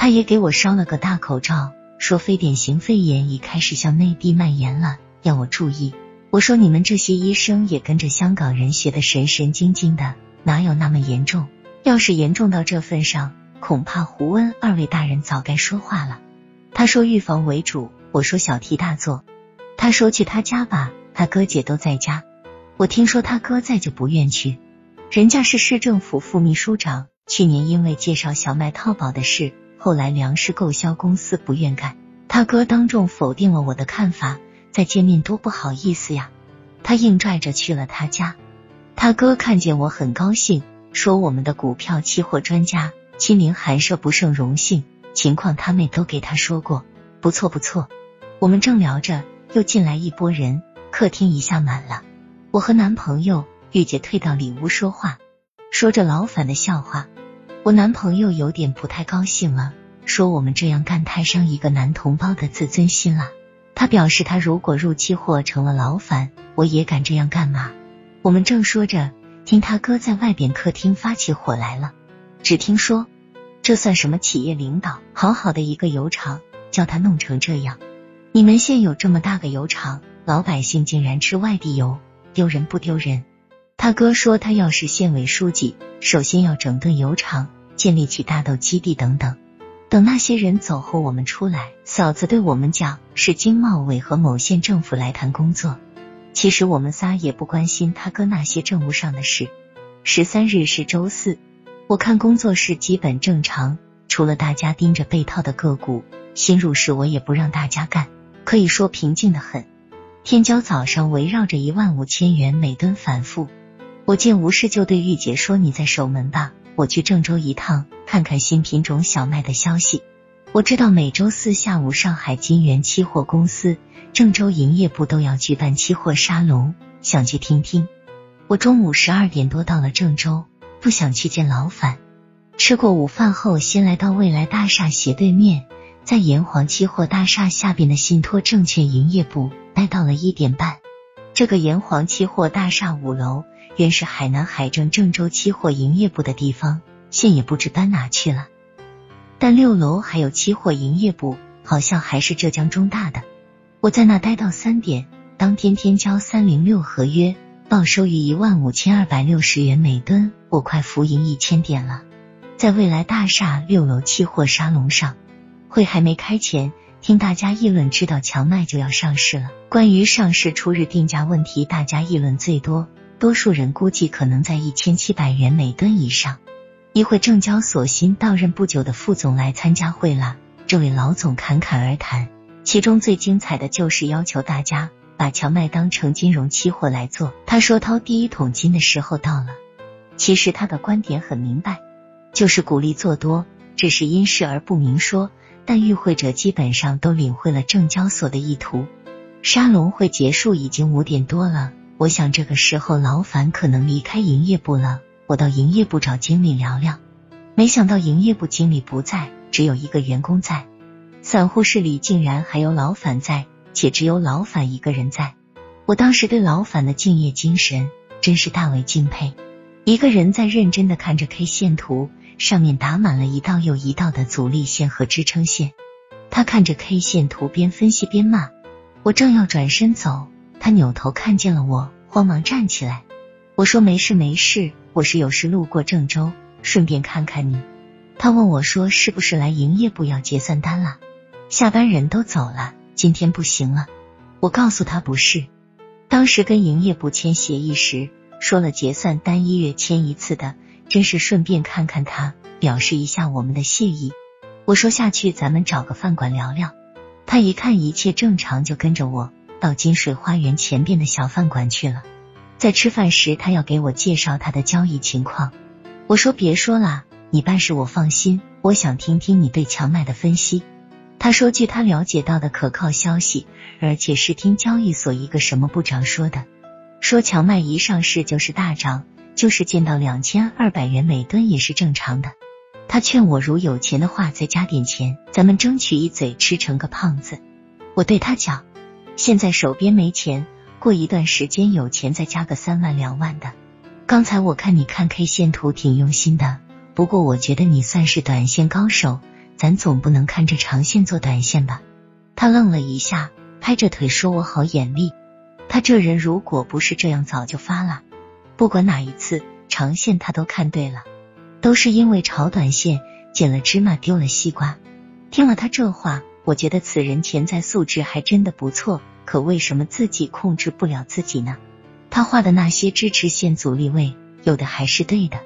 他也给我捎了个大口罩，说非典型肺炎已开始向内地蔓延了，要我注意。我说你们这些医生也跟着香港人学的神神经经的，哪有那么严重？要是严重到这份上，恐怕胡温二位大人早该说话了。他说预防为主，我说小题大做。他说去他家吧，他哥姐都在家。我听说他哥在就不愿去，人家是市政府副秘书长，去年因为介绍小麦套保的事。后来粮食购销公司不愿干，他哥当众否定了我的看法，再见面多不好意思呀。他硬拽着去了他家，他哥看见我很高兴，说我们的股票期货专家亲临寒舍不胜荣幸，情况他妹都给他说过，不错不错。我们正聊着，又进来一拨人，客厅一下满了。我和男朋友玉姐退到里屋说话，说着老反的笑话。我男朋友有点不太高兴了，说我们这样干太伤一个男同胞的自尊心了。他表示他如果入期货成了老反，我也敢这样干吗？我们正说着，听他哥在外边客厅发起火来了。只听说这算什么企业领导？好好的一个油厂，叫他弄成这样。你们县有这么大个油厂，老百姓竟然吃外地油，丢人不丢人？他哥说，他要是县委书记，首先要整顿油厂，建立起大豆基地等等。等那些人走后，我们出来，嫂子对我们讲，是经贸委和某县政府来谈工作。其实我们仨也不关心他哥那些政务上的事。十三日是周四，我看工作室基本正常，除了大家盯着被套的个股，新入市我也不让大家干，可以说平静的很。天骄早上围绕着一万五千元每吨反复。我见无事，就对玉姐说：“你在守门吧，我去郑州一趟，看看新品种小麦的消息。我知道每周四下午，上海金源期货公司、郑州营业部都要举办期货沙龙，想去听听。我中午十二点多到了郑州，不想去见老板。吃过午饭后，先来到未来大厦斜对面，在炎黄期货大厦下边的信托证券营业部待到了一点半。这个炎黄期货大厦五楼。”原是海南海政郑州期货营业部的地方，现也不知搬哪去了。但六楼还有期货营业部，好像还是浙江中大的。我在那待到三点，当天天交三零六合约，报收于一万五千二百六十元每吨，我快浮盈一千点了。在未来大厦六楼期货沙龙上，会还没开前，听大家议论，知道强麦就要上市了。关于上市初日定价问题，大家议论最多。多数人估计可能在一千七百元每吨以上。一会证交所新到任不久的副总来参加会了，这位老总侃侃而谈，其中最精彩的就是要求大家把荞麦当成金融期货来做。他说掏第一桶金的时候到了。其实他的观点很明白，就是鼓励做多，只是因事而不明说。但与会者基本上都领会了证交所的意图。沙龙会结束已经五点多了。我想这个时候老樊可能离开营业部了，我到营业部找经理聊聊。没想到营业部经理不在，只有一个员工在。散户室里竟然还有老樊在，且只有老樊一个人在。我当时对老樊的敬业精神真是大为敬佩。一个人在认真的看着 K 线图，上面打满了一道又一道的阻力线和支撑线。他看着 K 线图边分析边骂。我正要转身走。他扭头看见了我，慌忙站起来。我说：“没事没事，我是有事路过郑州，顺便看看你。”他问我说：“是不是来营业部要结算单了？下班人都走了，今天不行了。”我告诉他不是，当时跟营业部签协议时说了结算单一月签一次的，真是顺便看看他，表示一下我们的谢意。我说下去咱们找个饭馆聊聊。他一看一切正常，就跟着我。到金水花园前边的小饭馆去了。在吃饭时，他要给我介绍他的交易情况。我说别说了，你办事我放心。我想听听你对荞麦的分析。他说，据他了解到的可靠消息，而且是听交易所一个什么部长说的，说荞麦一上市就是大涨，就是见到两千二百元每吨也是正常的。他劝我如有钱的话再加点钱，咱们争取一嘴吃成个胖子。我对他讲。现在手边没钱，过一段时间有钱再加个三万两万的。刚才我看你看 K 线图挺用心的，不过我觉得你算是短线高手，咱总不能看着长线做短线吧？他愣了一下，拍着腿说：“我好眼力。”他这人如果不是这样，早就发了。不管哪一次长线，他都看对了，都是因为炒短线捡了芝麻丢了西瓜。听了他这话，我觉得此人潜在素质还真的不错，可为什么自己控制不了自己呢？他画的那些支持线阻力位，有的还是对的。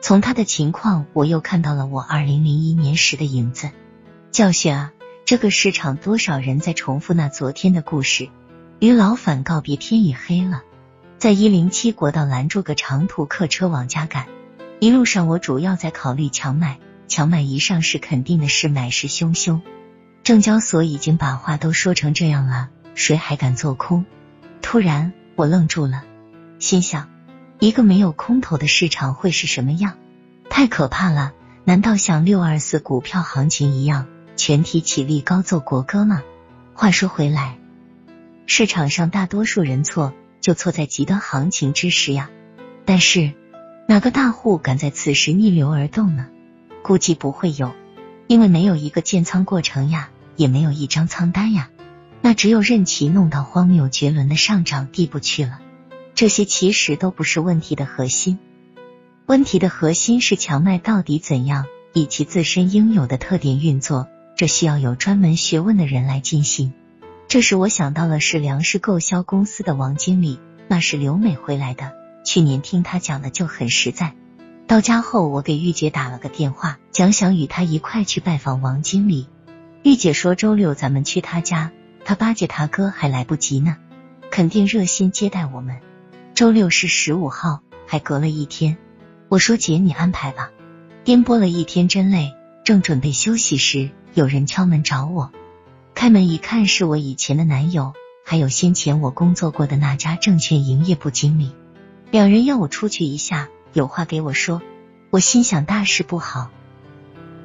从他的情况，我又看到了我二零零一年时的影子。教训啊！这个市场多少人在重复那昨天的故事？与老反告别，天已黑了。在一零七国道拦住个长途客车往家赶，一路上我主要在考虑强买，强买一上市肯定的是买势汹汹。证交所已经把话都说成这样了，谁还敢做空？突然我愣住了，心想。一个没有空头的市场会是什么样？太可怕了！难道像六二四股票行情一样，全体起立高奏国歌吗？话说回来，市场上大多数人错，就错在极端行情之时呀。但是哪个大户敢在此时逆流而动呢？估计不会有，因为没有一个建仓过程呀，也没有一张仓单呀，那只有任其弄到荒谬绝伦的上涨地步去了。这些其实都不是问题的核心，问题的核心是强卖到底怎样以其自身应有的特点运作，这需要有专门学问的人来进行。这时我想到了是粮食购销公司的王经理，那是刘美回来的，去年听他讲的就很实在。到家后，我给玉姐打了个电话，讲想与她一块去拜访王经理。玉姐说周六咱们去他家，他巴结他哥还来不及呢，肯定热心接待我们。周六是十五号，还隔了一天。我说姐，你安排吧。颠簸了一天真累，正准备休息时，有人敲门找我。开门一看，是我以前的男友，还有先前我工作过的那家证券营业部经理。两人要我出去一下，有话给我说。我心想大事不好，